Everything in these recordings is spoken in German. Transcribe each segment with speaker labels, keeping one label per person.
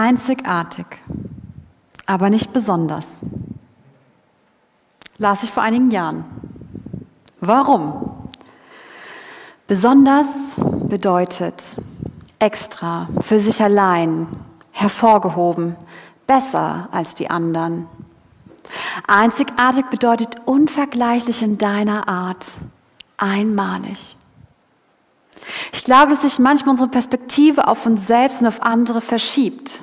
Speaker 1: Einzigartig, aber nicht besonders. Las ich vor einigen Jahren. Warum? Besonders bedeutet extra, für sich allein, hervorgehoben, besser als die anderen. Einzigartig bedeutet unvergleichlich in deiner Art, einmalig. Ich glaube, dass sich manchmal unsere Perspektive auf uns selbst und auf andere verschiebt.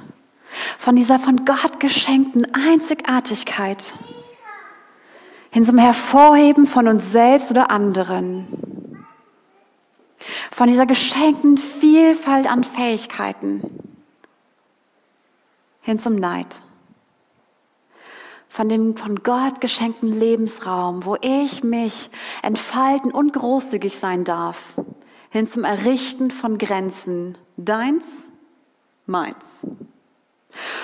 Speaker 1: Von dieser von Gott geschenkten Einzigartigkeit hin zum Hervorheben von uns selbst oder anderen. Von dieser geschenkten Vielfalt an Fähigkeiten hin zum Neid. Von dem von Gott geschenkten Lebensraum, wo ich mich entfalten und großzügig sein darf, hin zum Errichten von Grenzen. Deins, meins.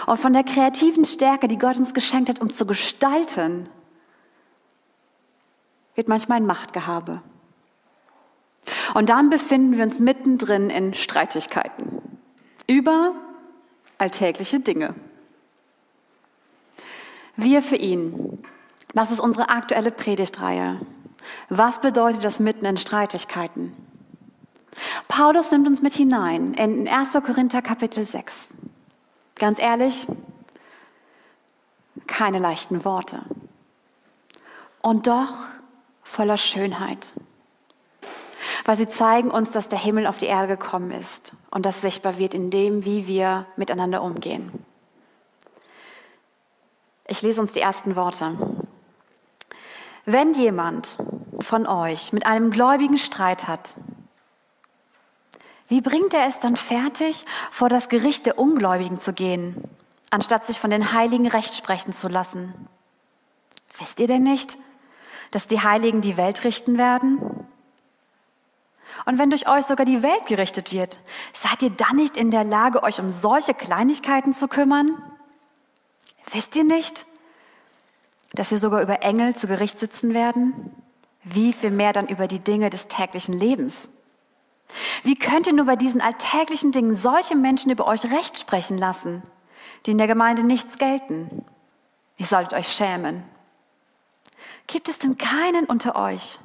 Speaker 1: Und von der kreativen Stärke, die Gott uns geschenkt hat, um zu gestalten, wird manchmal ein Machtgehabe. Und dann befinden wir uns mittendrin in Streitigkeiten über alltägliche Dinge. Wir für ihn. Das ist unsere aktuelle Predigtreihe. Was bedeutet das mitten in Streitigkeiten? Paulus nimmt uns mit hinein in 1. Korinther Kapitel 6. Ganz ehrlich, keine leichten Worte. Und doch voller Schönheit weil sie zeigen uns, dass der Himmel auf die Erde gekommen ist und das sichtbar wird in dem, wie wir miteinander umgehen. Ich lese uns die ersten Worte. Wenn jemand von euch mit einem Gläubigen Streit hat, wie bringt er es dann fertig, vor das Gericht der Ungläubigen zu gehen, anstatt sich von den Heiligen recht sprechen zu lassen? Wisst ihr denn nicht, dass die Heiligen die Welt richten werden? Und wenn durch euch sogar die Welt gerichtet wird, seid ihr dann nicht in der Lage, euch um solche Kleinigkeiten zu kümmern? Wisst ihr nicht, dass wir sogar über Engel zu Gericht sitzen werden? Wie viel mehr dann über die Dinge des täglichen Lebens? Wie könnt ihr nur bei diesen alltäglichen Dingen solche Menschen über euch Recht sprechen lassen, die in der Gemeinde nichts gelten? Ihr solltet euch schämen. Gibt es denn keinen unter euch,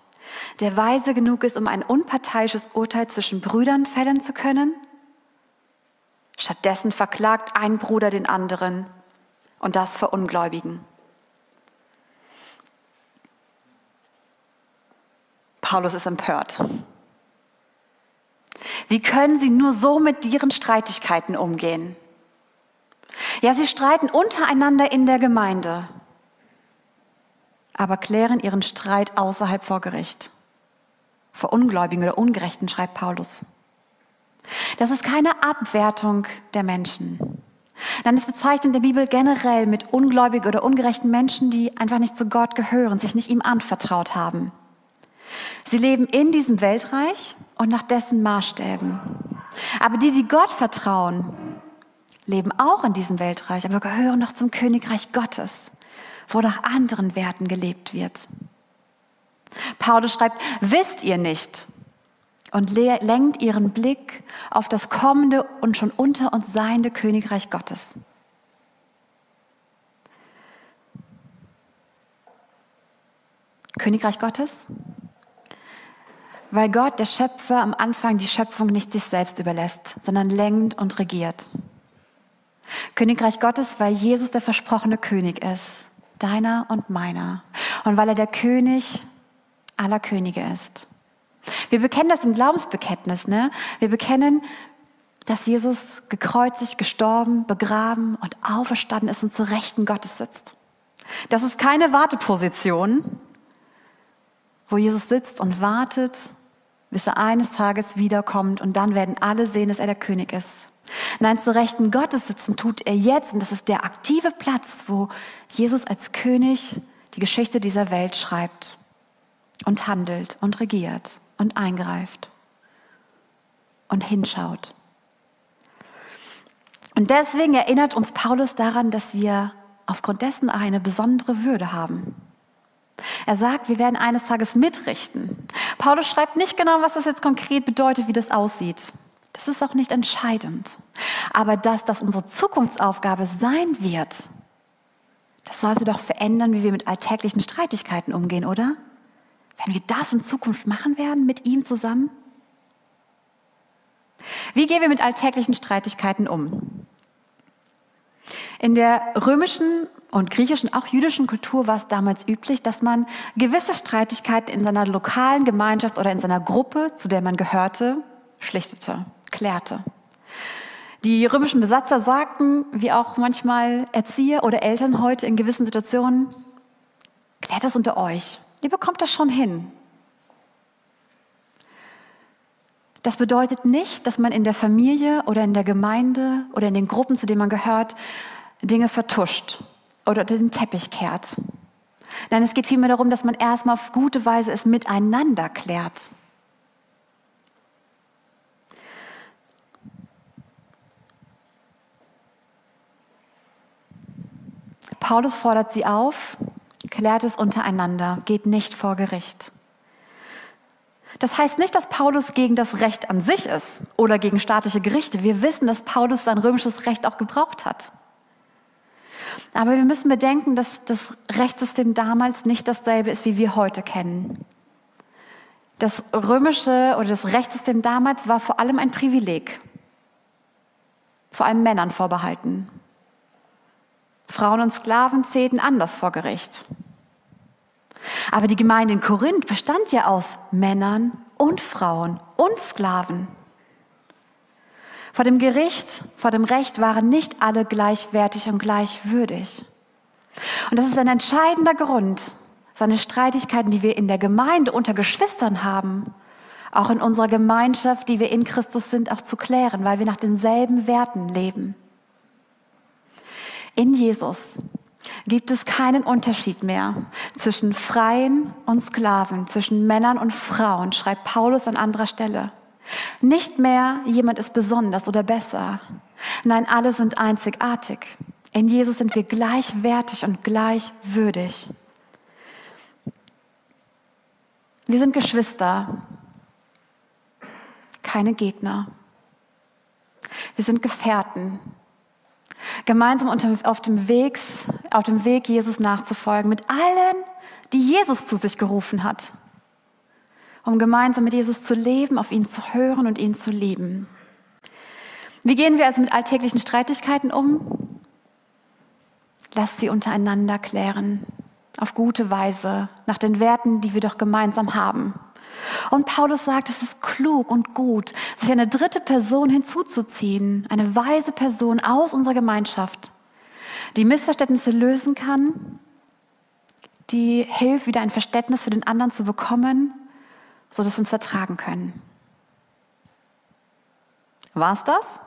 Speaker 1: der weise genug ist, um ein unparteiisches Urteil zwischen Brüdern fällen zu können? Stattdessen verklagt ein Bruder den anderen und das vor Ungläubigen. Paulus ist empört. Wie können sie nur so mit ihren Streitigkeiten umgehen? Ja, sie streiten untereinander in der Gemeinde aber klären ihren Streit außerhalb vor Gericht. Vor Ungläubigen oder Ungerechten, schreibt Paulus. Das ist keine Abwertung der Menschen. Dann ist bezeichnet in der Bibel generell mit ungläubigen oder ungerechten Menschen, die einfach nicht zu Gott gehören, sich nicht ihm anvertraut haben. Sie leben in diesem Weltreich und nach dessen Maßstäben. Aber die, die Gott vertrauen, leben auch in diesem Weltreich, aber gehören noch zum Königreich Gottes wo nach anderen Werten gelebt wird. Paulus schreibt, wisst ihr nicht? Und lenkt ihren Blick auf das kommende und schon unter uns seiende Königreich Gottes. Königreich Gottes? Weil Gott, der Schöpfer, am Anfang die Schöpfung nicht sich selbst überlässt, sondern lenkt und regiert. Königreich Gottes, weil Jesus der versprochene König ist deiner und meiner. Und weil er der König aller Könige ist. Wir bekennen das im Glaubensbekenntnis. Ne? Wir bekennen, dass Jesus gekreuzigt, gestorben, begraben und auferstanden ist und zu Rechten Gottes sitzt. Das ist keine Warteposition, wo Jesus sitzt und wartet, bis er eines Tages wiederkommt und dann werden alle sehen, dass er der König ist. Nein, zu Rechten Gottes sitzen tut er jetzt und das ist der aktive Platz, wo Jesus als König die Geschichte dieser Welt schreibt und handelt und regiert und eingreift und hinschaut. Und deswegen erinnert uns Paulus daran, dass wir aufgrund dessen eine besondere Würde haben. Er sagt, wir werden eines Tages mitrichten. Paulus schreibt nicht genau, was das jetzt konkret bedeutet, wie das aussieht. Das ist auch nicht entscheidend. Aber dass das unsere Zukunftsaufgabe sein wird, das sollte doch verändern, wie wir mit alltäglichen Streitigkeiten umgehen, oder? Wenn wir das in Zukunft machen werden mit ihm zusammen? Wie gehen wir mit alltäglichen Streitigkeiten um? In der römischen und griechischen, auch jüdischen Kultur war es damals üblich, dass man gewisse Streitigkeiten in seiner lokalen Gemeinschaft oder in seiner Gruppe, zu der man gehörte, schlichtete, klärte. Die römischen Besatzer sagten, wie auch manchmal Erzieher oder Eltern heute in gewissen Situationen, klärt das unter euch. Ihr bekommt das schon hin. Das bedeutet nicht, dass man in der Familie oder in der Gemeinde oder in den Gruppen, zu denen man gehört, Dinge vertuscht oder unter den Teppich kehrt. Nein, es geht vielmehr darum, dass man erstmal auf gute Weise es miteinander klärt. Paulus fordert sie auf, klärt es untereinander, geht nicht vor Gericht. Das heißt nicht, dass Paulus gegen das Recht an sich ist oder gegen staatliche Gerichte. Wir wissen, dass Paulus sein römisches Recht auch gebraucht hat. Aber wir müssen bedenken, dass das Rechtssystem damals nicht dasselbe ist, wie wir heute kennen. Das römische oder das Rechtssystem damals war vor allem ein Privileg, vor allem Männern vorbehalten. Frauen und Sklaven zählten anders vor Gericht. Aber die Gemeinde in Korinth bestand ja aus Männern und Frauen und Sklaven. Vor dem Gericht, vor dem Recht waren nicht alle gleichwertig und gleichwürdig. Und das ist ein entscheidender Grund, seine Streitigkeiten, die wir in der Gemeinde unter Geschwistern haben, auch in unserer Gemeinschaft, die wir in Christus sind, auch zu klären, weil wir nach denselben Werten leben. In Jesus gibt es keinen Unterschied mehr zwischen Freien und Sklaven, zwischen Männern und Frauen, schreibt Paulus an anderer Stelle. Nicht mehr jemand ist besonders oder besser. Nein, alle sind einzigartig. In Jesus sind wir gleichwertig und gleichwürdig. Wir sind Geschwister, keine Gegner. Wir sind Gefährten, gemeinsam auf dem, Weg, auf dem Weg, Jesus nachzufolgen, mit allen, die Jesus zu sich gerufen hat um gemeinsam mit Jesus zu leben, auf ihn zu hören und ihn zu lieben. Wie gehen wir also mit alltäglichen Streitigkeiten um? Lasst sie untereinander klären, auf gute Weise, nach den Werten, die wir doch gemeinsam haben. Und Paulus sagt, es ist klug und gut, sich eine dritte Person hinzuzuziehen, eine weise Person aus unserer Gemeinschaft, die Missverständnisse lösen kann, die hilft, wieder ein Verständnis für den anderen zu bekommen sodass wir uns vertragen können. War es das?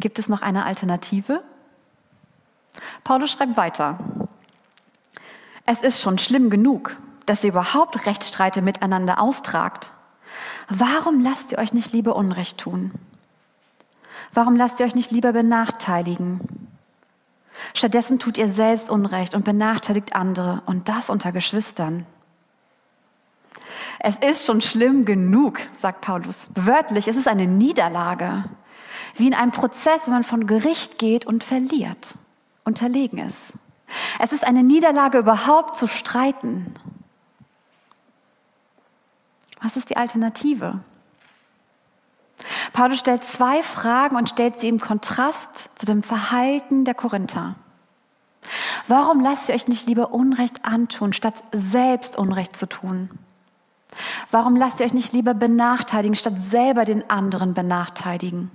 Speaker 1: Gibt es noch eine Alternative? Paulus schreibt weiter. Es ist schon schlimm genug, dass ihr überhaupt Rechtsstreite miteinander austragt. Warum lasst ihr euch nicht lieber Unrecht tun? Warum lasst ihr euch nicht lieber benachteiligen? Stattdessen tut ihr selbst Unrecht und benachteiligt andere und das unter Geschwistern. Es ist schon schlimm genug, sagt Paulus. Wörtlich, es ist eine Niederlage. Wie in einem Prozess, wenn man von Gericht geht und verliert, unterlegen ist. Es ist eine Niederlage, überhaupt zu streiten. Was ist die Alternative? Paulus stellt zwei Fragen und stellt sie im Kontrast zu dem Verhalten der Korinther. Warum lasst ihr euch nicht lieber Unrecht antun, statt selbst Unrecht zu tun? Warum lasst ihr euch nicht lieber benachteiligen, statt selber den anderen benachteiligen?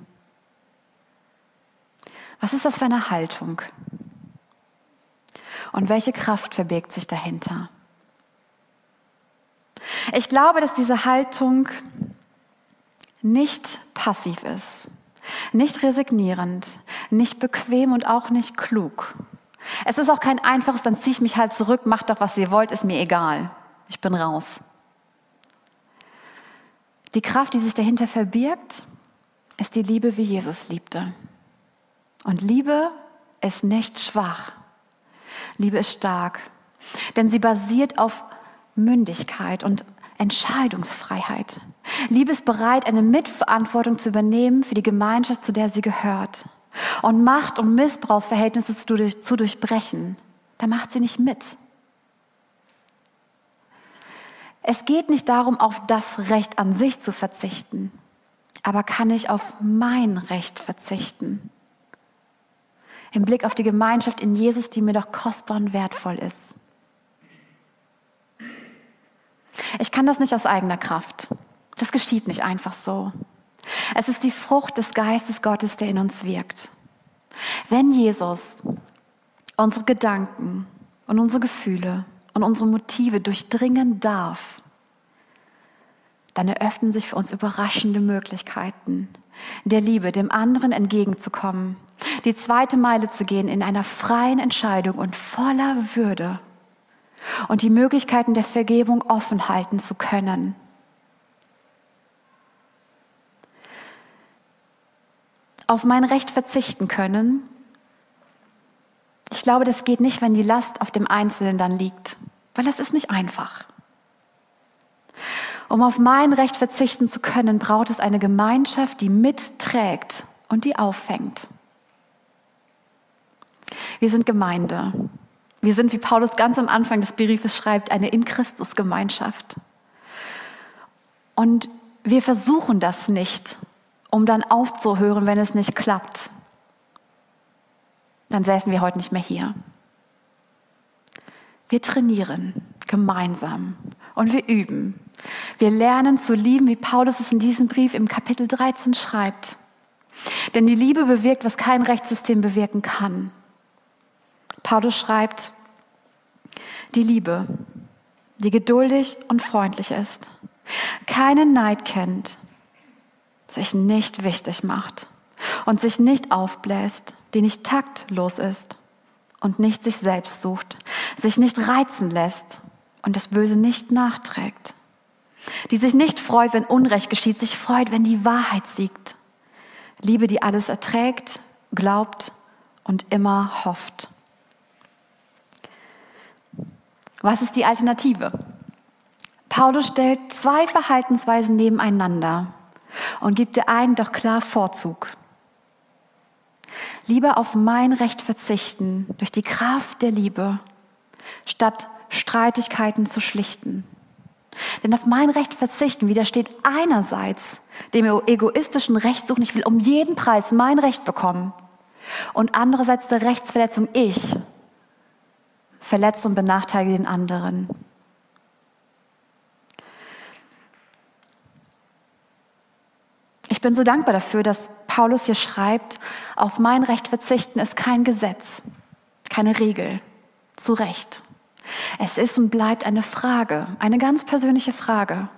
Speaker 1: Was ist das für eine Haltung? Und welche Kraft verbirgt sich dahinter? Ich glaube, dass diese Haltung nicht passiv ist, nicht resignierend, nicht bequem und auch nicht klug. Es ist auch kein einfaches, dann ziehe ich mich halt zurück, macht doch, was ihr wollt, ist mir egal. Ich bin raus. Die Kraft, die sich dahinter verbirgt, ist die Liebe, wie Jesus liebte. Und Liebe ist nicht schwach. Liebe ist stark, denn sie basiert auf Mündigkeit und Entscheidungsfreiheit. Liebe ist bereit, eine Mitverantwortung zu übernehmen für die Gemeinschaft, zu der sie gehört. Und Macht- und Missbrauchsverhältnisse zu, zu durchbrechen. Da macht sie nicht mit. Es geht nicht darum, auf das Recht an sich zu verzichten, aber kann ich auf mein Recht verzichten? Im Blick auf die Gemeinschaft in Jesus, die mir doch kostbar und wertvoll ist. Ich kann das nicht aus eigener Kraft. Das geschieht nicht einfach so. Es ist die Frucht des Geistes Gottes, der in uns wirkt. Wenn Jesus unsere Gedanken und unsere Gefühle und unsere Motive durchdringen darf, dann eröffnen sich für uns überraschende Möglichkeiten, der Liebe dem anderen entgegenzukommen, die zweite Meile zu gehen in einer freien Entscheidung und voller Würde und die Möglichkeiten der Vergebung offen halten zu können. Auf mein Recht verzichten können. Ich glaube, das geht nicht, wenn die Last auf dem Einzelnen dann liegt, weil das ist nicht einfach. Um auf mein Recht verzichten zu können, braucht es eine Gemeinschaft, die mitträgt und die auffängt. Wir sind Gemeinde. Wir sind, wie Paulus ganz am Anfang des Briefes schreibt, eine in Christus Gemeinschaft. Und wir versuchen das nicht, um dann aufzuhören, wenn es nicht klappt. Dann säßen wir heute nicht mehr hier. Wir trainieren gemeinsam und wir üben. Wir lernen zu lieben, wie Paulus es in diesem Brief im Kapitel 13 schreibt. Denn die Liebe bewirkt, was kein Rechtssystem bewirken kann. Paulus schreibt, die Liebe, die geduldig und freundlich ist, keinen Neid kennt, sich nicht wichtig macht und sich nicht aufbläst, die nicht taktlos ist und nicht sich selbst sucht, sich nicht reizen lässt und das Böse nicht nachträgt, die sich nicht freut, wenn Unrecht geschieht, sich freut, wenn die Wahrheit siegt. Liebe, die alles erträgt, glaubt und immer hofft. Was ist die Alternative? Paulus stellt zwei Verhaltensweisen nebeneinander und gibt der einen doch klar Vorzug. Lieber auf mein Recht verzichten durch die Kraft der Liebe, statt Streitigkeiten zu schlichten. Denn auf mein Recht verzichten widersteht einerseits dem egoistischen Rechtssuchen, ich will um jeden Preis mein Recht bekommen, und andererseits der Rechtsverletzung, ich verletze und benachteilige den anderen. Ich bin so dankbar dafür, dass Paulus hier schreibt, auf mein Recht verzichten ist kein Gesetz, keine Regel, zu Recht. Es ist und bleibt eine Frage, eine ganz persönliche Frage.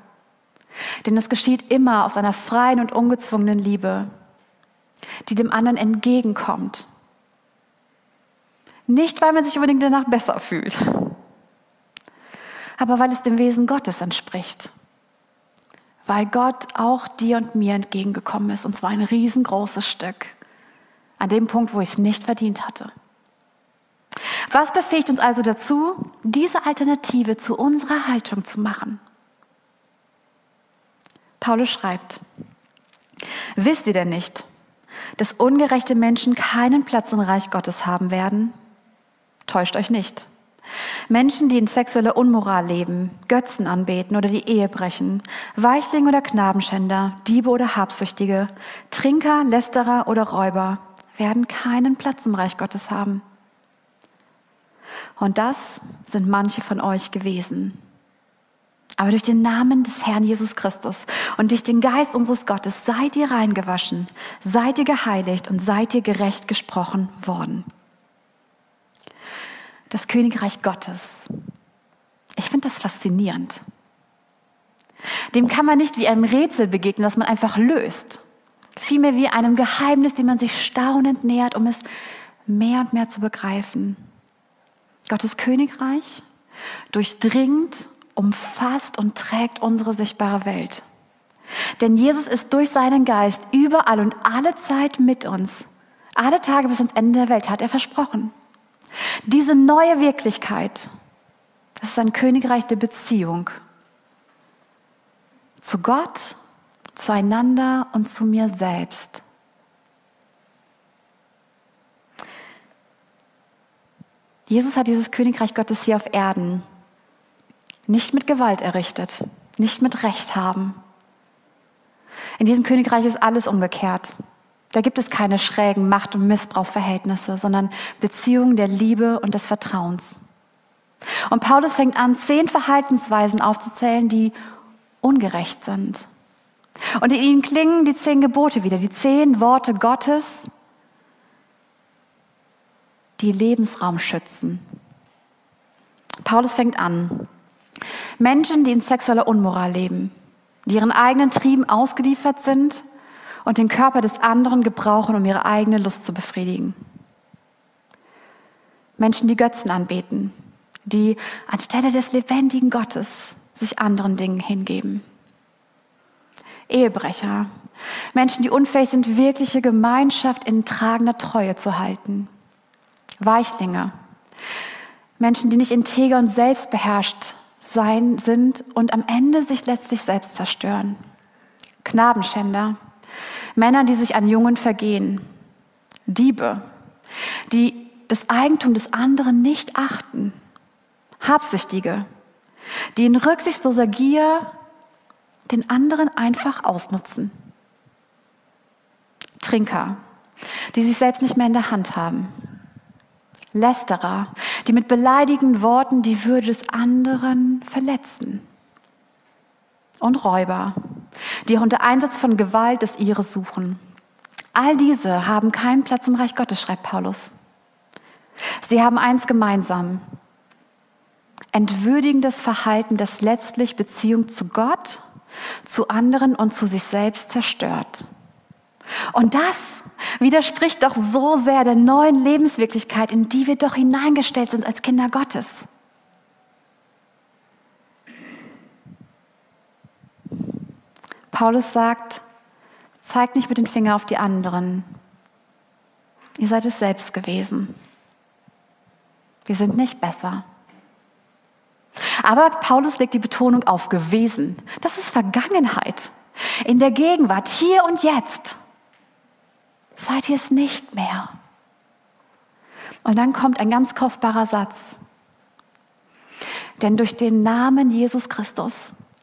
Speaker 1: Denn es geschieht immer aus einer freien und ungezwungenen Liebe, die dem anderen entgegenkommt nicht, weil man sich unbedingt danach besser fühlt, aber weil es dem Wesen Gottes entspricht. Weil Gott auch dir und mir entgegengekommen ist, und zwar ein riesengroßes Stück, an dem Punkt, wo ich es nicht verdient hatte. Was befähigt uns also dazu, diese Alternative zu unserer Haltung zu machen? Paulus schreibt, wisst ihr denn nicht, dass ungerechte Menschen keinen Platz im Reich Gottes haben werden? Täuscht euch nicht. Menschen, die in sexueller Unmoral leben, Götzen anbeten oder die Ehe brechen, Weichlinge oder Knabenschänder, Diebe oder Habsüchtige, Trinker, Lästerer oder Räuber, werden keinen Platz im Reich Gottes haben. Und das sind manche von euch gewesen. Aber durch den Namen des Herrn Jesus Christus und durch den Geist unseres Gottes seid ihr reingewaschen, seid ihr geheiligt und seid ihr gerecht gesprochen worden das Königreich Gottes. Ich finde das faszinierend. Dem kann man nicht wie einem Rätsel begegnen, das man einfach löst. Vielmehr wie einem Geheimnis, dem man sich staunend nähert, um es mehr und mehr zu begreifen. Gottes Königreich durchdringt, umfasst und trägt unsere sichtbare Welt. Denn Jesus ist durch seinen Geist überall und alle Zeit mit uns. Alle Tage bis ans Ende der Welt hat er versprochen. Diese neue Wirklichkeit, das ist ein Königreich der Beziehung. zu Gott, zueinander und zu mir selbst. Jesus hat dieses Königreich Gottes hier auf Erden nicht mit Gewalt errichtet, nicht mit Recht haben. In diesem Königreich ist alles umgekehrt. Da gibt es keine schrägen Macht- und Missbrauchsverhältnisse, sondern Beziehungen der Liebe und des Vertrauens. Und Paulus fängt an, zehn Verhaltensweisen aufzuzählen, die ungerecht sind. Und in ihnen klingen die zehn Gebote wieder, die zehn Worte Gottes, die Lebensraum schützen. Paulus fängt an. Menschen, die in sexueller Unmoral leben, die ihren eigenen Trieben ausgeliefert sind und den Körper des anderen gebrauchen, um ihre eigene Lust zu befriedigen. Menschen, die Götzen anbeten, die anstelle des lebendigen Gottes sich anderen Dingen hingeben. Ehebrecher, Menschen, die unfähig sind, wirkliche Gemeinschaft in tragender Treue zu halten. Weichlinge, Menschen, die nicht integer und selbstbeherrscht sein sind und am Ende sich letztlich selbst zerstören. Knabenschänder, Männer, die sich an Jungen vergehen, Diebe, die das Eigentum des anderen nicht achten, Habsüchtige, die in rücksichtsloser Gier den anderen einfach ausnutzen. Trinker, die sich selbst nicht mehr in der Hand haben. Lästerer, die mit beleidigenden Worten die Würde des anderen verletzen. Und Räuber, die unter Einsatz von Gewalt des ihres suchen. All diese haben keinen Platz im Reich Gottes, schreibt Paulus. Sie haben eins gemeinsam. Entwürdigendes Verhalten, das letztlich Beziehung zu Gott, zu anderen und zu sich selbst zerstört. Und das widerspricht doch so sehr der neuen Lebenswirklichkeit, in die wir doch hineingestellt sind als Kinder Gottes. Paulus sagt, zeigt nicht mit dem Finger auf die anderen. Ihr seid es selbst gewesen. Wir sind nicht besser. Aber Paulus legt die Betonung auf gewesen. Das ist Vergangenheit. In der Gegenwart, hier und jetzt seid ihr es nicht mehr. Und dann kommt ein ganz kostbarer Satz. Denn durch den Namen Jesus Christus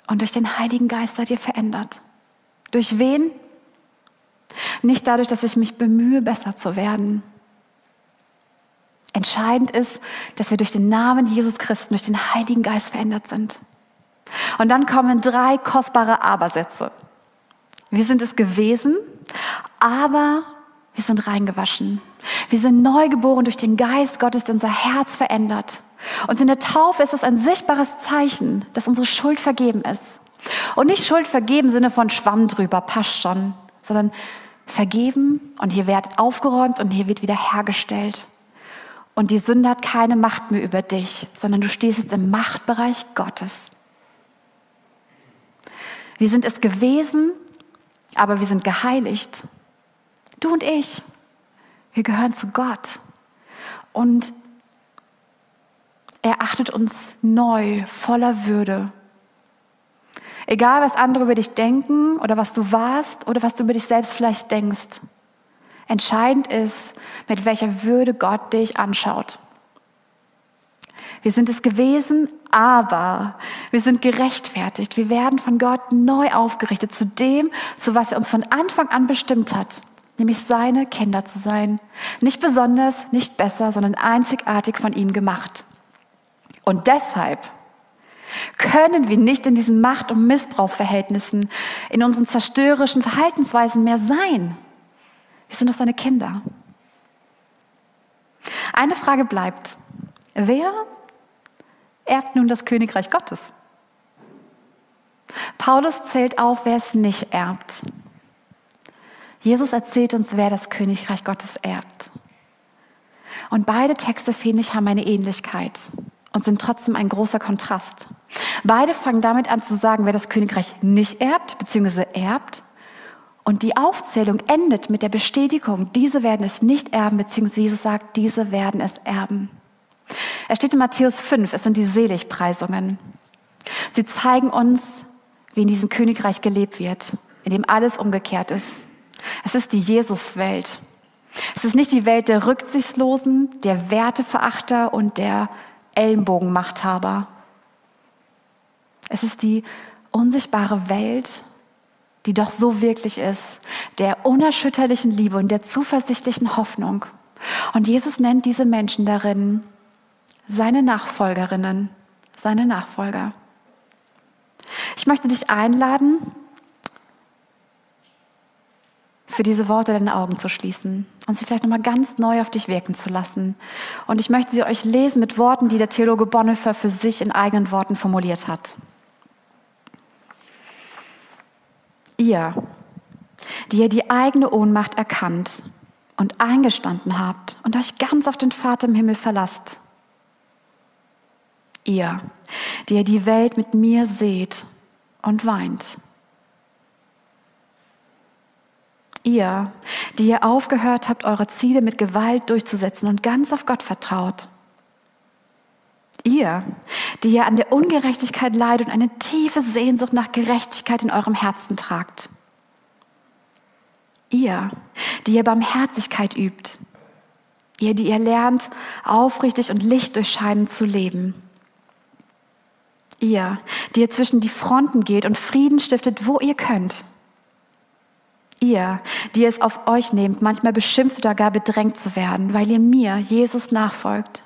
Speaker 1: und durch den Heiligen Geist seid ihr verändert. Durch wen? Nicht dadurch, dass ich mich bemühe, besser zu werden. Entscheidend ist, dass wir durch den Namen Jesus Christus, durch den Heiligen Geist verändert sind. Und dann kommen drei kostbare Abersätze. Wir sind es gewesen, aber wir sind reingewaschen. Wir sind neu geboren durch den Geist Gottes, der unser Herz verändert. Und in der Taufe ist es ein sichtbares Zeichen, dass unsere Schuld vergeben ist. Und nicht Schuld vergeben im Sinne von Schwamm drüber, passt schon, sondern vergeben und hier wird aufgeräumt und hier wird wieder hergestellt. Und die Sünde hat keine Macht mehr über dich, sondern du stehst jetzt im Machtbereich Gottes. Wir sind es gewesen, aber wir sind geheiligt. Du und ich, wir gehören zu Gott. Und er achtet uns neu, voller Würde. Egal, was andere über dich denken oder was du warst oder was du über dich selbst vielleicht denkst. Entscheidend ist, mit welcher Würde Gott dich anschaut. Wir sind es gewesen, aber wir sind gerechtfertigt. Wir werden von Gott neu aufgerichtet zu dem, zu was er uns von Anfang an bestimmt hat nämlich seine Kinder zu sein. Nicht besonders, nicht besser, sondern einzigartig von ihm gemacht. Und deshalb können wir nicht in diesen Macht- und Missbrauchsverhältnissen, in unseren zerstörerischen Verhaltensweisen mehr sein. Wir sind doch seine Kinder. Eine Frage bleibt. Wer erbt nun das Königreich Gottes? Paulus zählt auf, wer es nicht erbt. Jesus erzählt uns, wer das Königreich Gottes erbt. Und beide Texte, finde ich, haben eine Ähnlichkeit und sind trotzdem ein großer Kontrast. Beide fangen damit an zu sagen, wer das Königreich nicht erbt, beziehungsweise erbt. Und die Aufzählung endet mit der Bestätigung, diese werden es nicht erben, beziehungsweise Jesus sagt, diese werden es erben. Er steht in Matthäus 5, es sind die Seligpreisungen. Sie zeigen uns, wie in diesem Königreich gelebt wird, in dem alles umgekehrt ist. Es ist die Jesuswelt. Es ist nicht die Welt der Rücksichtslosen, der Werteverachter und der Ellenbogenmachthaber. Es ist die unsichtbare Welt, die doch so wirklich ist, der unerschütterlichen Liebe und der zuversichtlichen Hoffnung. Und Jesus nennt diese Menschen darin seine Nachfolgerinnen, seine Nachfolger. Ich möchte dich einladen, für diese Worte deine Augen zu schließen und sie vielleicht nochmal ganz neu auf dich wirken zu lassen. Und ich möchte sie euch lesen mit Worten, die der Theologe Bonhoeffer für sich in eigenen Worten formuliert hat. Ihr, die ihr die eigene Ohnmacht erkannt und eingestanden habt und euch ganz auf den Vater im Himmel verlasst. Ihr, die ihr die Welt mit mir seht und weint. Ihr, die ihr aufgehört habt, eure Ziele mit Gewalt durchzusetzen und ganz auf Gott vertraut. Ihr, die ihr an der Ungerechtigkeit leidet und eine tiefe Sehnsucht nach Gerechtigkeit in eurem Herzen tragt. Ihr, die ihr Barmherzigkeit übt. Ihr, die ihr lernt, aufrichtig und lichtdurchscheinend zu leben. Ihr, die ihr zwischen die Fronten geht und Frieden stiftet, wo ihr könnt. Ihr, die es auf euch nehmt, manchmal beschimpft oder gar bedrängt zu werden, weil ihr mir, Jesus, nachfolgt.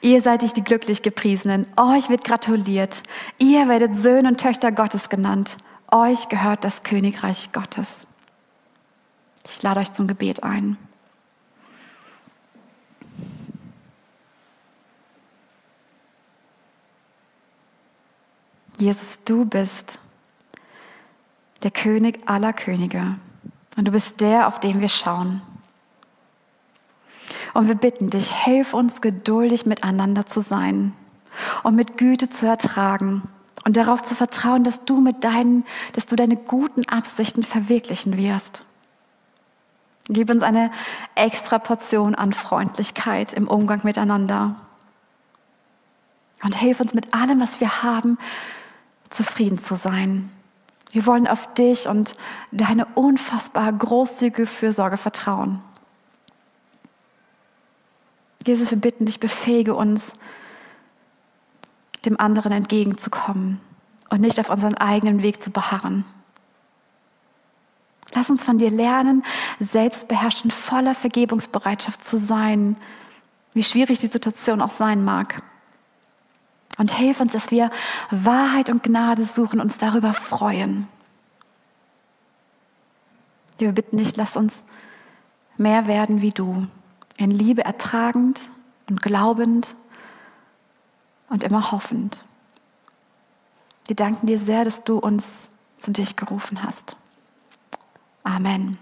Speaker 1: Ihr seid die glücklich gepriesenen, euch wird gratuliert. Ihr werdet Söhne und Töchter Gottes genannt. Euch gehört das Königreich Gottes. Ich lade euch zum Gebet ein. Jesus, du bist der König aller Könige. Und du bist der, auf den wir schauen. Und wir bitten dich, hilf uns geduldig miteinander zu sein und mit Güte zu ertragen und darauf zu vertrauen, dass du mit deinen, dass du deine guten Absichten verwirklichen wirst. Gib uns eine extra Portion an Freundlichkeit im Umgang miteinander. Und hilf uns mit allem, was wir haben, zufrieden zu sein. Wir wollen auf dich und deine unfassbar großzügige Fürsorge vertrauen. Jesus, wir bitten dich, befähige uns, dem anderen entgegenzukommen und nicht auf unseren eigenen Weg zu beharren. Lass uns von dir lernen, selbstbeherrscht und voller Vergebungsbereitschaft zu sein, wie schwierig die Situation auch sein mag. Und hilf uns, dass wir Wahrheit und Gnade suchen, und uns darüber freuen. Wir bitten dich, lass uns mehr werden wie du, in Liebe ertragend und glaubend und immer hoffend. Wir danken dir sehr, dass du uns zu dich gerufen hast. Amen.